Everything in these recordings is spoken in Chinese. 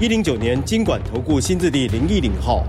一零九年金管投顾新字第零一零号。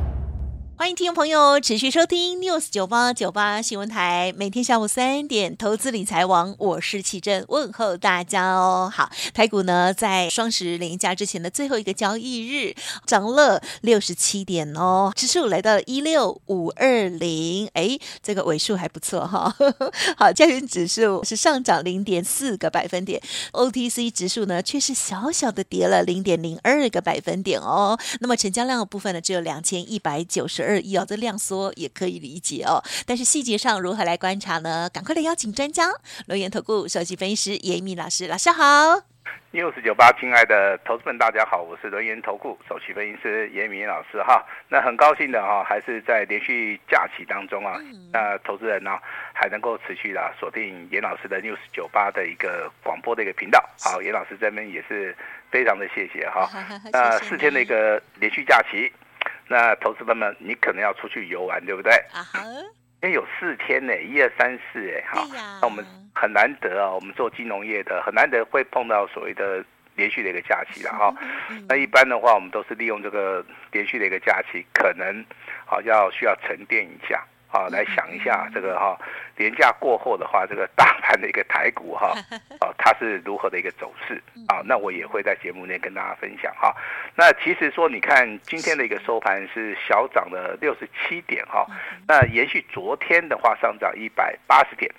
欢迎听众朋友持续收听 News 九八九八新闻台，每天下午三点投资理财王，我是奇珍，问候大家哦。好，台股呢在双十连假之前的最后一个交易日涨了六十七点哦，指数来到了一六五二零，哎，这个尾数还不错哈、哦。好，加权指数是上涨零点四个百分点，OTC 指数呢却是小小的跌了零点零二个百分点哦。那么成交量的部分呢只有两千一百九十二。一哦，这量缩也可以理解哦，但是细节上如何来观察呢？赶快来邀请专家，轮岩投顾首席分析师严一民老师，老师好。News 九八，亲爱的投资们，大家好，我是轮源投顾首席分析师严敏老师哈。那很高兴的哈，还是在连续假期当中啊，那投资人呢还能够持续的锁定严老师的 News 九八的一个广播的一个频道。好，严老师这边也是非常的谢谢哈。那四天的一个连续假期。那投资朋友们，你可能要出去游玩，对不对？啊哈，因为有四天呢，一二三四，哎，哈，那我们很难得啊，我们做金融业的很难得会碰到所谓的连续的一个假期了哈。那一般的话，我们都是利用这个连续的一个假期，可能好要需要沉淀一下。啊，来想一下这个哈，连假过后的话，这个大盘的一个台股哈，哦，它是如何的一个走势啊？那我也会在节目内跟大家分享哈。那其实说，你看今天的一个收盘是小涨了六十七点哈，那延续昨天的话上涨一百八十点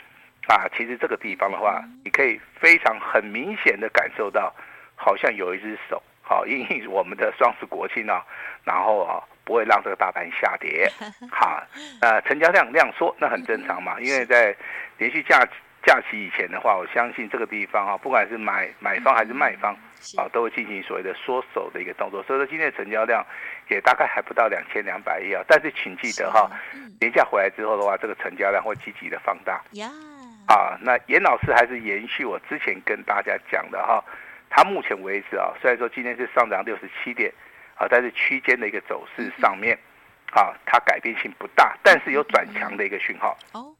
啊。其实这个地方的话，你可以非常很明显的感受到，好像有一只手，好，因为我们的双十国庆啊，然后啊。不会让这个大盘下跌，好，呃，成交量量缩，那很正常嘛，因为在连续假假期以前的话，我相信这个地方啊，不管是买买方还是卖方啊，都会进行所谓的缩手的一个动作，所以说今天的成交量也大概还不到两千两百亿啊，但是请记得哈，连假回来之后的话，这个成交量会积极的放大，啊，那严老师还是延续我之前跟大家讲的哈，他目前为止啊，虽然说今天是上涨六十七点。啊，在这区间的一个走势上面，啊，它改变性不大，但是有转强的一个讯号。哦，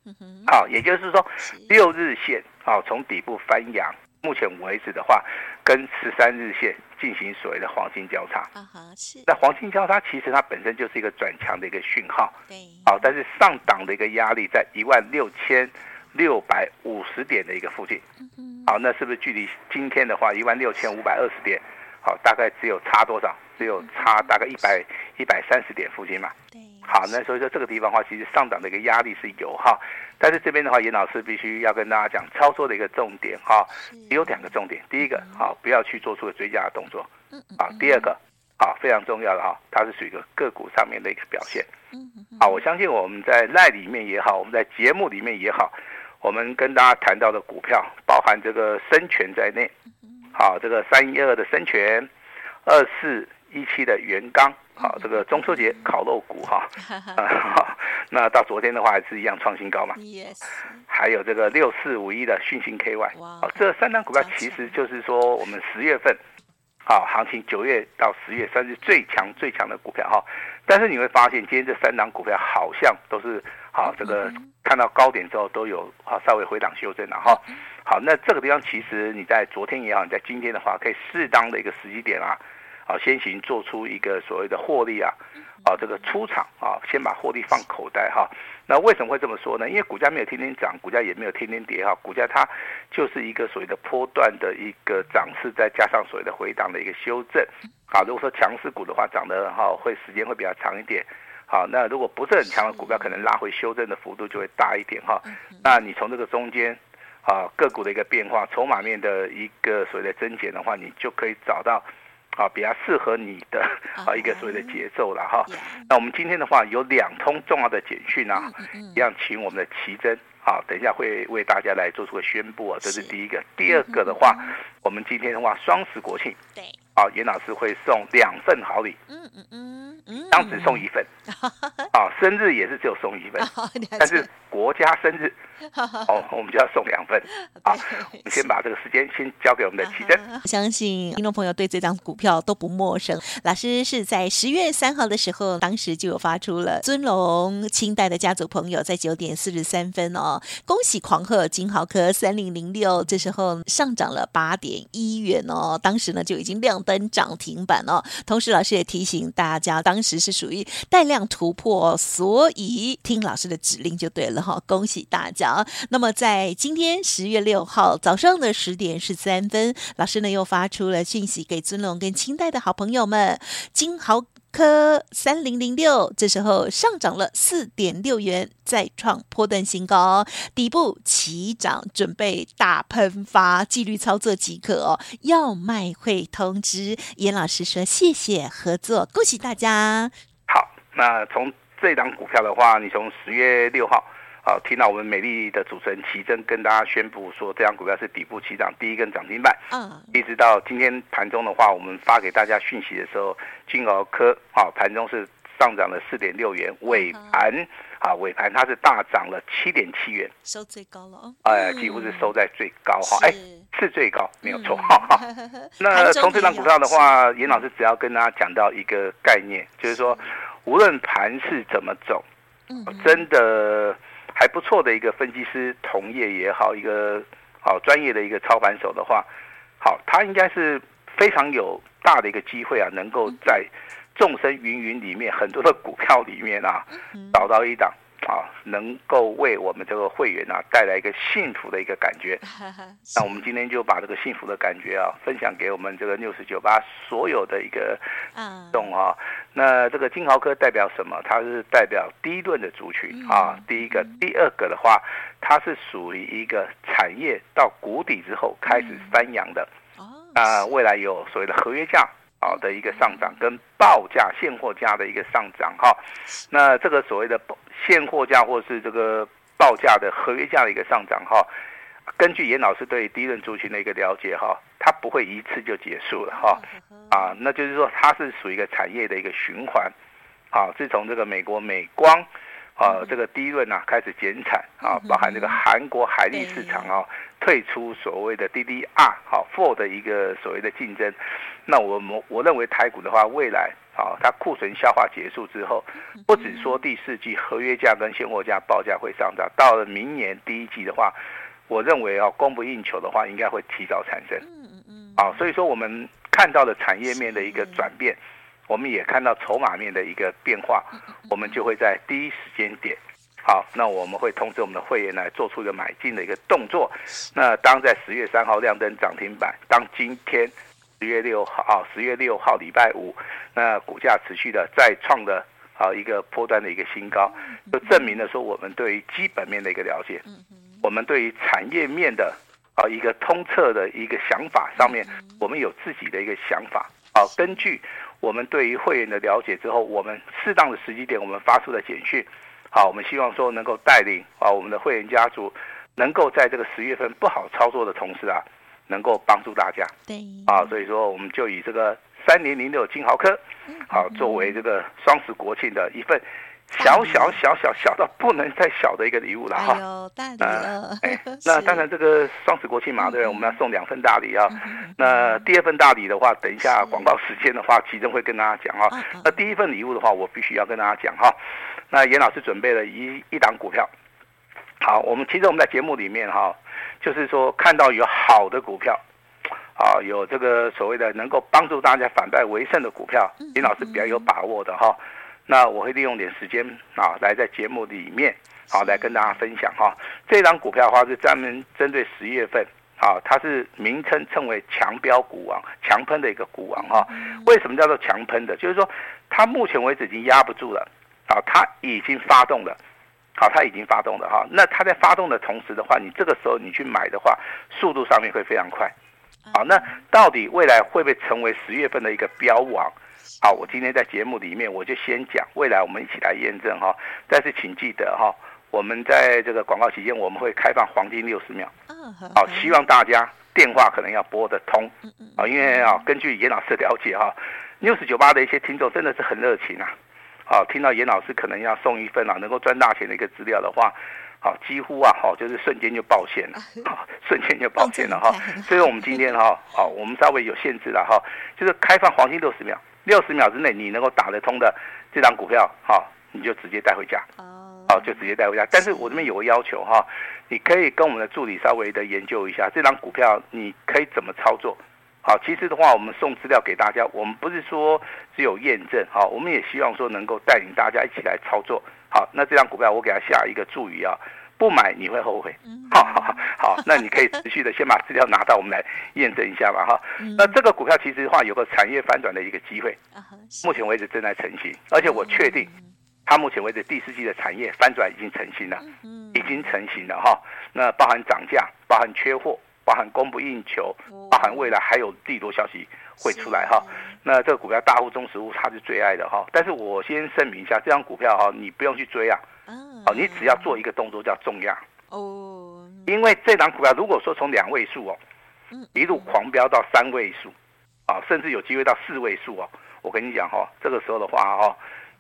好，也就是说，六日线啊，从底部翻扬，目前为止的话，跟十三日线进行所谓的黄金交叉。啊哈，是。那黄金交叉其实它本身就是一个转强的一个讯号。对。好，但是上档的一个压力在一万六千六百五十点的一个附近。嗯。好，那是不是距离今天的话一万六千五百二十点？好，大概只有差多少？只有差大概一百一百三十点附近嘛。对。好，那所以说这个地方的话，其实上涨的一个压力是有哈，但是这边的话，严老师必须要跟大家讲操作的一个重点哈，有两个重点。第一个，好，不要去做出个追加的动作。嗯嗯。好，第二个，好，非常重要的哈，它是属于一个个股上面的一个表现。好，我相信我们在 LINE 里面也好，我们在节目里面也好，我们跟大家谈到的股票，包含这个生权在内。好，这个三一二的生权，二四。一期的元刚，好，这个中秋节烤肉股哈，啊，那到昨天的话还是一样创新高嘛，Yes. 还有这个六四五一的讯星 KY，好，这三张股票其实就是说我们十月份，好，行情九月到十月算是最强最强的股票哈，但是你会发现今天这三张股票好像都是好，这个看到高点之后都有好稍微回档修正了哈，好，那这个地方其实你在昨天也好，你在今天的话可以适当的一个时机点啊。啊，先行做出一个所谓的获利啊，啊，这个出场啊，先把获利放口袋哈。那为什么会这么说呢？因为股价没有天天涨，股价也没有天天跌哈，股价它就是一个所谓的波段的一个涨势，再加上所谓的回档的一个修正。啊，如果说强势股的话，涨的哈会时间会比较长一点。好，那如果不是很强的股票，可能拉回修正的幅度就会大一点哈。那你从这个中间啊个股的一个变化，筹码面的一个所谓的增减的话，你就可以找到。啊，比较适合你的啊一个所谓的节奏了哈。那我们今天的话有两通重要的简讯啊，一样请我们的奇珍啊，等一下会为大家来做出个宣布啊，这是第一个。第二个的话，我们今天的话双十国庆，对啊，严老师会送两份好礼。嗯嗯嗯嗯，当时送一份。啊，生日也是只有送一份，但是国家生日。哦，我们就要送两份。好，我们先把这个时间先交给我们的奇珍。相信听众朋友对这张股票都不陌生。老师是在十月三号的时候，当时就有发出了尊龙清代的家族朋友在九点四十三分哦，恭喜狂贺金豪科三零零六，这时候上涨了八点一元哦，当时呢就已经亮登涨停板哦。同时，老师也提醒大家，当时是属于带量突破，所以听老师的指令就对了哈、恭喜大家。那么在今天十月六号早上的十点十三分，老师呢又发出了讯息给尊龙跟清代的好朋友们，金豪科三零零六，这时候上涨了四点六元，再创波段新高，底部起涨，准备大喷发，纪律操作即可哦。要卖会通知，严老师说谢谢合作，恭喜大家。好，那从这档股票的话，你从十月六号。好，听到我们美丽的主持人奇珍跟大家宣布说，这张股票是底部起涨，第一根涨停板。嗯，一直到今天盘中的话，我们发给大家讯息的时候，金鳌科啊，盘中是上涨了四点六元，尾盘啊，尾盘它是大涨了七点七元，收最高了哦。哎，几乎是收在最高哈，哎，是最高，没有错哈。那从这张股票的话，严老师只要跟大家讲到一个概念，就是说，无论盘势怎么走，真的。还不错的一个分析师同业也好，一个好专业的一个操盘手的话，好，他应该是非常有大的一个机会啊，能够在众生芸芸里面很多的股票里面啊，找到一档。啊，能够为我们这个会员啊带来一个幸福的一个感觉。那我们今天就把这个幸福的感觉啊分享给我们这个六十九八所有的一个懂啊。那这个金豪科代表什么？它是代表第一轮的族群啊。第一个，第二个的话，它是属于一个产业到谷底之后开始翻扬的。啊，未来有所谓的合约价。好的一个上涨跟报价现货价的一个上涨哈，那这个所谓的现货价或是这个报价的合约价的一个上涨哈，根据严老师对第一轮族群的一个了解哈，它不会一次就结束了哈，啊，那就是说它是属于一个产业的一个循环，啊，自从这个美国美光啊这个第一轮啊开始减产啊，包含这个韩国海力市场啊。退出所谓的 DDR 好 Four 的一个所谓的竞争，那我们我认为台股的话，未来啊，它库存消化结束之后，不只说第四季合约价跟现货价报价会上涨，到了明年第一季的话，我认为啊，供不应求的话，应该会提早产生。嗯嗯啊，所以说我们看到的产业面的一个转变，我们也看到筹码面的一个变化，我们就会在第一时间点。好，那我们会通知我们的会员来做出一个买进的一个动作。那当在十月三号亮灯涨停板，当今天十月六号啊，十月六号礼拜五，那股价持续的再创的啊一个波段的一个新高，就证明了说我们对于基本面的一个了解，我们对于产业面的啊一个通彻的一个想法上面，我们有自己的一个想法。啊，根据我们对于会员的了解之后，我们适当的时机点，我们发出的简讯。好，我们希望说能够带领啊我们的会员家族，能够在这个十月份不好操作的同时啊，能够帮助大家。对，啊，所以说我们就以这个三零零六金豪科，好作为这个双十国庆的一份小小小小小到不能再小的一个礼物了哈。哎大礼了。哎，那当然这个双十国庆嘛，对不对？我们要送两份大礼啊。那第二份大礼的话，等一下广告时间的话，其中会跟大家讲哈。那第一份礼物的话，我必须要跟大家讲哈。那严老师准备了一一档股票，好，我们其实我们在节目里面哈，就是说看到有好的股票，啊，有这个所谓的能够帮助大家反败为胜的股票，严老师比较有把握的哈。那我会利用点时间啊，来在节目里面好来跟大家分享哈。这张股票的话是专门针对十月份啊，它是名称称为强标股王、强喷的一个股王哈。为什么叫做强喷的？就是说它目前为止已经压不住了。啊，它已经发动了，好，它已经发动了哈。那它在发动的同时的话，你这个时候你去买的话，速度上面会非常快。好，那到底未来会不会成为十月份的一个标王？好，我今天在节目里面我就先讲，未来我们一起来验证哈。但是请记得哈，我们在这个广告期间我们会开放黄金六十秒。好，希望大家电话可能要拨得通啊，因为啊，根据严老师的了解哈，News 九八的一些听众真的是很热情啊，好，听到严老师可能要送一份啊，能够赚大钱的一个资料的话，好，几乎啊，好，就是瞬间就爆线了，好，瞬间就爆线了哈。所以我们今天哈，好，我们稍微有限制了哈，就是开放黄金六十秒，六十秒之内你能够打得通的这张股票，好，你就直接带回家。好，就直接带回家。但是我这边有个要求哈，你可以跟我们的助理稍微的研究一下这张股票，你可以怎么操作？好，其实的话，我们送资料给大家，我们不是说只有验证，好，我们也希望说能够带领大家一起来操作。好，那这张股票我给他下一个注语啊，不买你会后悔。好好好，那你可以持续的先把资料拿到，我们来验证一下嘛哈。那这个股票其实的话有个产业反转的一个机会，目前为止正在成型，而且我确定。它目前为止第四季的产业翻转已经成型了，已经成型了哈。那包含涨价，包含缺货，包含供不应求，包含未来还有利多消息会出来哈。那这个股票大户、中实物它是最爱的哈。但是我先声明一下，这张股票哈，你不用去追啊，哦，你只要做一个动作叫重压哦。因为这张股票如果说从两位数哦，一路狂飙到三位数，啊，甚至有机会到四位数哦，我跟你讲哈，这个时候的话哈。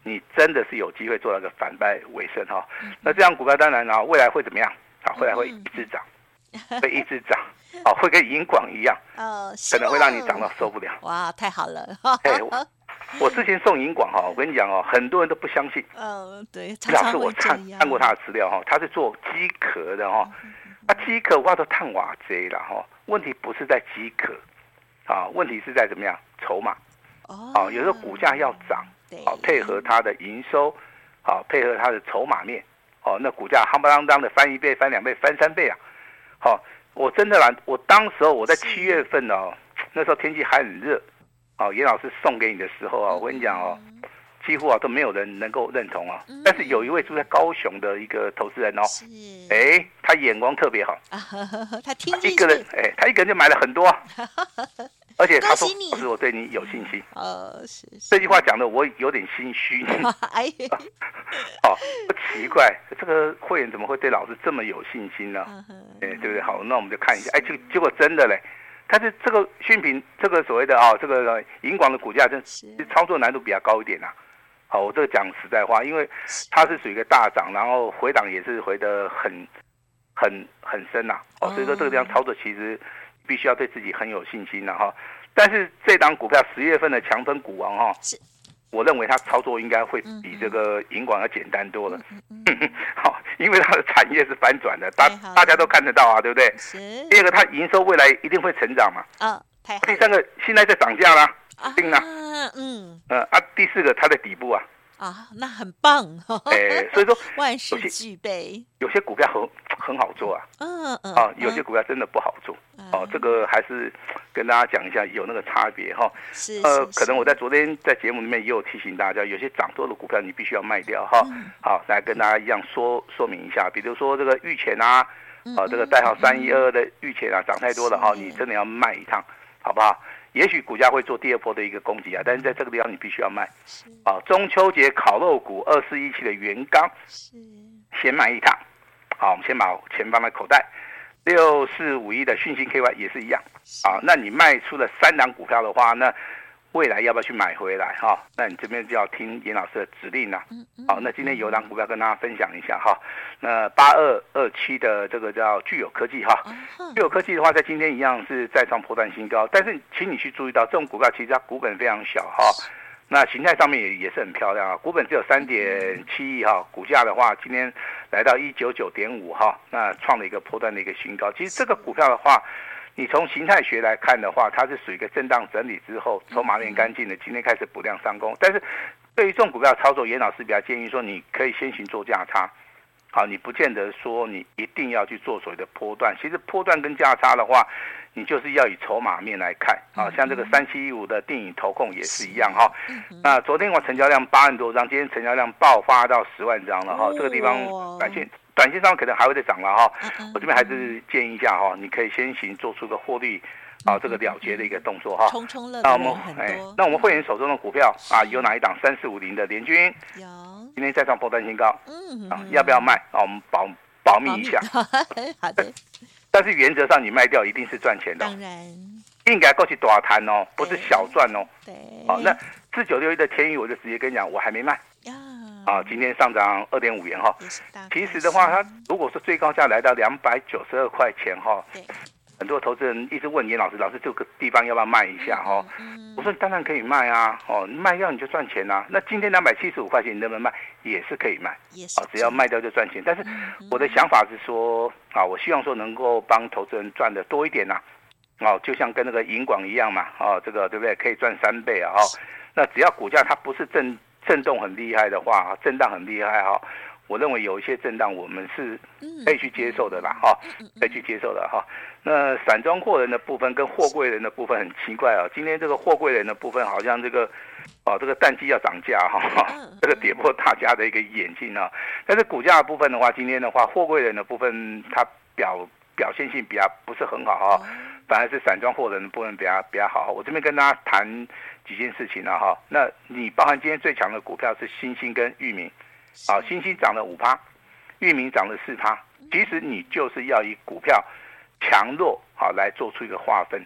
你真的是有机会做到个反败为胜哈，那这样股票当然啊，未来会怎么样啊？未来会一直涨，会一直涨，哦，会跟银广一样，可能会让你涨到受不了。哇，太好了！哎，我之前送银广哈，我跟你讲哦，很多人都不相信。嗯，对，老师我看看过他的资料哈，他是做机壳的哈，啊，机壳挖到碳瓦贼了哈，问题不是在机壳，啊，问题是在怎么样筹码，哦，有时候股价要涨。好，配合它的营收，好，配合它的筹码面，哦，那股价夯不啷当的翻一倍、翻两倍、翻三倍啊！好，我真的啦，我当时候我在七月份哦，那时候天气还很热，哦，严老师送给你的时候啊，我跟你讲哦，几乎啊都没有人能够认同啊。但是有一位住在高雄的一个投资人哦，哎，他眼光特别好，他听一个人，哎，他一个人就买了很多。而且他说：“不是我对你有信心。”哦，是这句话讲的我有点心虚。哎，哦，不奇怪，这个会员怎么会对老师这么有信心呢？哎，对不对？好，那我们就看一下。哎，结结果真的嘞，但是这个讯品，这个所谓的啊，这个银广的股价，真是。操作难度比较高一点呐。好，我这个讲实在话，因为它是属于一个大涨，然后回档也是回得很很很深呐。哦，所以说这个地方操作其实。必须要对自己很有信心了哈，但是这档股票十月份的强分股王哈，是，我认为它操作应该会比这个银广要简单多了，好，因为它的产业是翻转的，大大家都看得到啊，对不对？是。第二个，它营收未来一定会成长嘛？啊，第三个，现在在涨价啦，定了。嗯。呃啊，第四个，它的底部啊。啊，那很棒。哎、欸，所以说 万事俱备，有些股票很很好做啊。嗯嗯。啊，有些股票真的不好做。嗯、哦，这个还是跟大家讲一下，有那个差别哈。是。呃，可能我在昨天在节目里面也有提醒大家，有些涨多的股票你必须要卖掉哈。嗯、好，来跟大家一样说说明一下，比如说这个玉泉啊，啊、哦，这个代号三一二二的玉泉啊，涨太多了哈，你真的要卖一趟，好不好？也许股价会做第二波的一个攻击啊，但是在这个地方你必须要卖。啊，中秋节烤肉股二四一七的元刚，先卖一趟。好，我们先把钱放在口袋。六四五一的讯息 KY 也是一样。啊，那你卖出了三档股票的话，那。未来要不要去买回来哈？那你这边就要听严老师的指令了。好，那今天有档股票跟大家分享一下哈。那八二二七的这个叫聚友科技哈，聚友科技的话，在今天一样是再创破断新高，但是请你去注意到，这种股票其实它股本非常小哈。那形态上面也也是很漂亮啊，股本只有三点七亿哈，股价的话今天来到一九九点五哈，那创了一个波段的一个新高。其实这个股票的话。你从形态学来看的话，它是属于一个震荡整理之后，筹码面干净的，今天开始补量上攻。但是对于这种股票操作，严老师比较建议说，你可以先行做价差，好，你不见得说你一定要去做所谓的波段。其实波段跟价差的话，你就是要以筹码面来看啊。像这个三七一五的电影投控也是一样哈。那昨天我成交量八万多张，今天成交量爆发到十万张了哈。这个地方短线。短线上可能还会再涨了哈，我这边还是建议一下哈，你可以先行做出个获利啊，这个了结的一个动作哈。冲冲乐那我们哎，那我们会员手中的股票啊，有哪一档三四五零的联军？有。今天再创破断新高，嗯啊，要不要卖啊？我们保保密一下。好的。但是原则上你卖掉一定是赚钱的。当然，应该过去多少摊哦，不是小赚哦。对，好，那四九六一的天宇，我就直接跟你讲，我还没卖。啊，今天上涨二点五元哈。其实的话，它如果说最高价来到两百九十二块钱哈。对。很多投资人一直问严老师，老师这个地方要不要卖一下？哦，我说当然可以卖啊，哦，卖掉你就赚钱啊。那今天两百七十五块钱你能不能卖？也是可以卖，啊，只要卖掉就赚钱。但是我的想法是说，啊，我希望说能够帮投资人赚的多一点呐，哦，就像跟那个银广一样嘛，哦，这个对不对？可以赚三倍啊，哦，那只要股价它不是震震动很厉害的话，震荡很厉害哈。我认为有一些震荡，我们是可以去接受的啦，哈，可以去接受的哈。那散装货人的部分跟货柜人的部分很奇怪啊，今天这个货柜人的部分好像这个，哦，这个淡季要涨价哈，这个跌破大家的一个眼镜啊。但是股价的部分的话，今天的话，货柜人的部分它表表现性比较不是很好哈，反而是散装货人的部分比较比较好。我这边跟大家谈几件事情了哈。那你包含今天最强的股票是星星跟裕民。啊，新兴涨了五趴，域名涨了四趴。其实你就是要以股票强弱好来做出一个划分，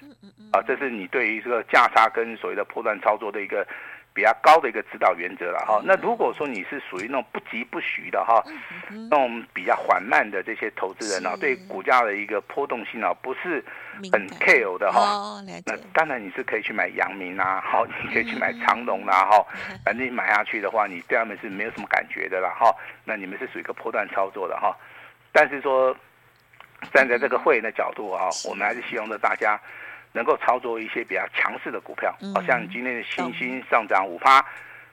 啊，这是你对于这个价差跟所谓的破断操作的一个。比较高的一个指导原则了哈，那如果说你是属于那种不急不徐的哈，那种比较缓慢的这些投资人啊，对股价的一个波动性啊不是很 care 的哈，那当然你是可以去买阳明啊，好，你可以去买长隆啦哈，反正你买下去的话，你对他们是没有什么感觉的啦哈，那你们是属于一个波段操作的哈，但是说站在这个会员的角度啊，我们还是希望着大家。能够操作一些比较强势的股票，好像今天的新兴上涨五趴，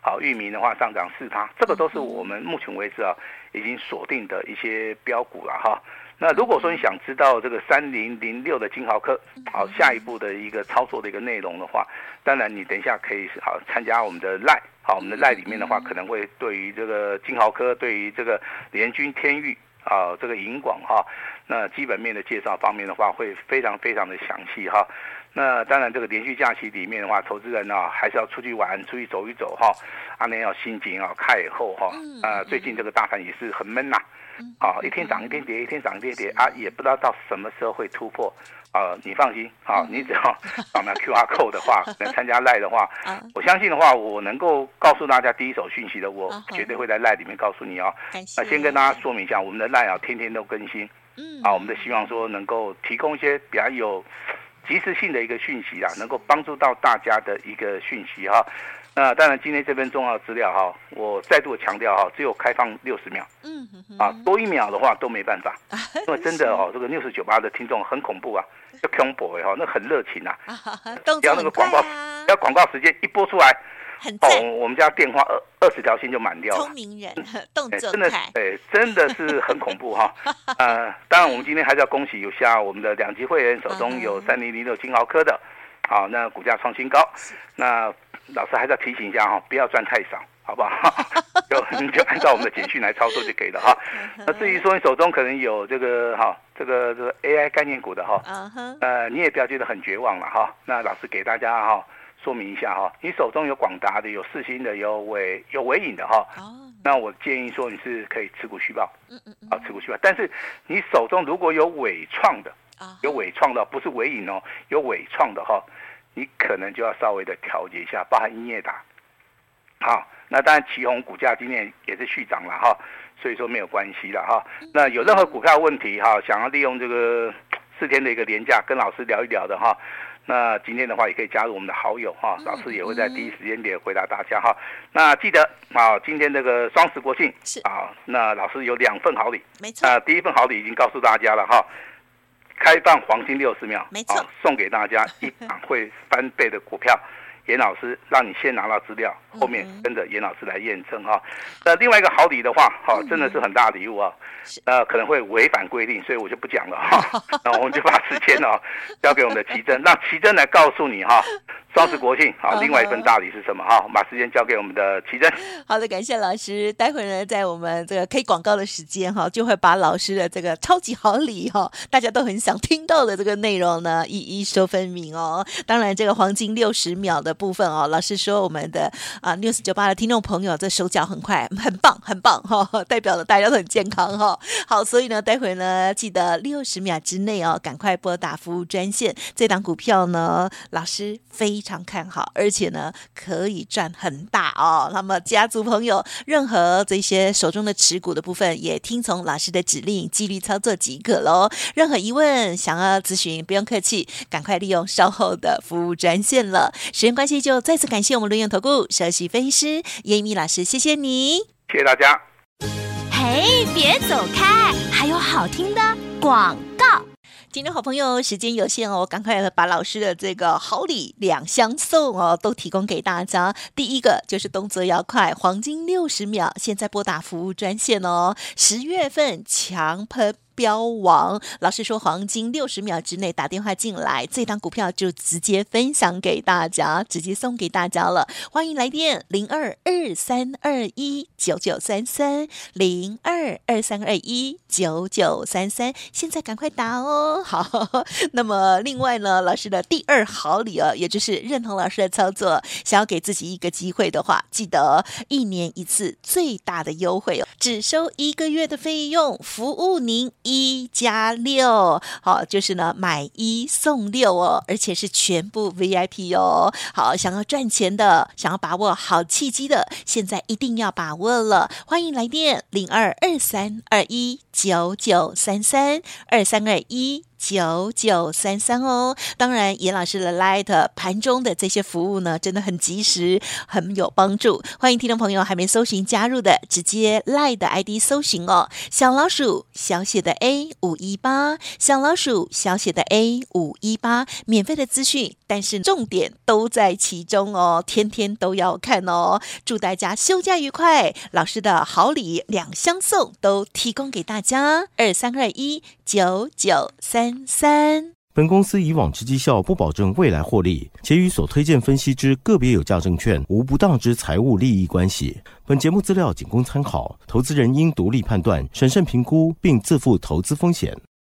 好，域名的话上涨四趴，这个都是我们目前为止啊已经锁定的一些标股了哈。那如果说你想知道这个三零零六的金豪科，好，下一步的一个操作的一个内容的话，当然你等一下可以好参加我们的赖，好，我们的赖里面的话可能会对于这个金豪科，对于这个联军天域啊，这个银广哈。那基本面的介绍方面的话，会非常非常的详细哈。那当然，这个连续假期里面的话，投资人呢、啊、还是要出去玩，出去走一走哈。阿年要心情啊开以后哈。呃，最近这个大盘也是很闷呐。啊，一天涨一天跌，一天涨一天跌啊，也不知道到什么时候会突破。啊，你放心啊，你只要扫描 QR code 的话，能参加赖的话，我相信的话，我能够告诉大家第一手讯息的，我绝对会在赖里面告诉你哦。那先跟大家说明一下，我们的赖啊，天天都更新。嗯，啊，我们的希望说能够提供一些比较有及时性的一个讯息啊，能够帮助到大家的一个讯息哈。那当然，今天这份重要资料哈，我再度强调哈，只有开放六十秒。嗯啊，多一秒的话都没办法，因为真的哦，这个 News98 的听众很恐怖啊，叫 combo 哈，那很热情啊，只要那个广告，只要广告时间一播出来。哦，我们家电话二二十条线就满掉了。聪明人，动作真的，对，真的是很恐怖哈。呃，当然，我们今天还是要恭喜有下我们的两级会员手中有三零零六金豪科的，好，那股价创新高。那老师还是要提醒一下哈，不要赚太少，好不好？就你就按照我们的简讯来操作就可以了哈。那至于说你手中可能有这个哈，这个这个 AI 概念股的哈，呃，你也不要觉得很绝望了哈。那老师给大家哈。说明一下哈，你手中有广达的，有四星的，有尾有尾影的哈。那我建议说你是可以持股续报，嗯嗯啊，持股续报。但是你手中如果有伟创的，有伟创的，不是尾影哦，有伟创的哈，你可能就要稍微的调节一下，包含英业达。好，那当然旗宏股价今天也是续涨了哈，所以说没有关系了哈。那有任何股票问题哈，想要利用这个四天的一个连假跟老师聊一聊的哈。那今天的话也可以加入我们的好友哈，老师也会在第一时间点回答大家哈。那记得啊，今天这个双十国庆是啊，那老师有两份好礼，没错。啊，第一份好礼已经告诉大家了哈，开放黄金六十秒，没错，送给大家一档会翻倍的股票。严老师让你先拿到资料，后面跟着严老师来验证哈。那另外一个好礼的话，哈，真的是很大礼物啊。呃，可能会违反规定，所以我就不讲了哈。那我们就把时间呢交给我们的奇珍，让奇珍来告诉你哈，双十国庆，好，另外一份大礼是什么？好，把时间交给我们的奇珍。好的，感谢老师。待会呢，在我们这个 K 广告的时间哈，就会把老师的这个超级好礼哈，大家都很想听到的这个内容呢，一一说分明哦。当然，这个黄金六十秒的部分哦，老师说我们的啊 News 九八的听众朋友这手脚很快，很棒，很棒哈，代表了大家都很健康哈。好，所以呢，待会呢，记得六十秒之内哦，赶快拨打服务专线。这档股票呢，老师非常看好，而且呢，可以赚很大哦。那么家族朋友，任何这些手中的持股的部分，也听从老师的指令，纪律操作即可喽。任何疑问想要咨询，不用客气，赶快利用稍后的服务专线了。时间关系，就再次感谢我们伦元投顾首席分析师叶一鸣老师，谢谢你，谢谢大家。嘿，别走开，还有好听的广告。今天好朋友时间有限哦，赶快把老师的这个好礼两相送哦，都提供给大家。第一个就是动作要快，黄金六十秒，现在拨打服务专线哦。十月份强喷。标王老师说，黄金六十秒之内打电话进来，这档股票就直接分享给大家，直接送给大家了。欢迎来电零二二三二一九九三三零二二三二一九九三三，现在赶快打哦。好，那么另外呢，老师的第二好礼哦，也就是认同老师的操作，想要给自己一个机会的话，记得一年一次最大的优惠哦，只收一个月的费用，服务您。一加六，好，就是呢，买一送六哦，而且是全部 VIP 哦。好，想要赚钱的，想要把握好契机的，现在一定要把握了。欢迎来电零二二三二一九九三三二三二一。九九三三哦，当然严老师的 Light 盘中的这些服务呢，真的很及时，很有帮助。欢迎听众朋友还没搜寻加入的，直接 Light ID 搜寻哦，小老鼠小写的 A 五一八，小老鼠小写的 A 五一八，免费的资讯，但是重点都在其中哦，天天都要看哦。祝大家休假愉快，老师的好礼两相送都提供给大家，二三二一九九三。三，本公司以往之绩效不保证未来获利，且与所推荐分析之个别有价证券无不当之财务利益关系。本节目资料仅供参考，投资人应独立判断、审慎评估，并自负投资风险。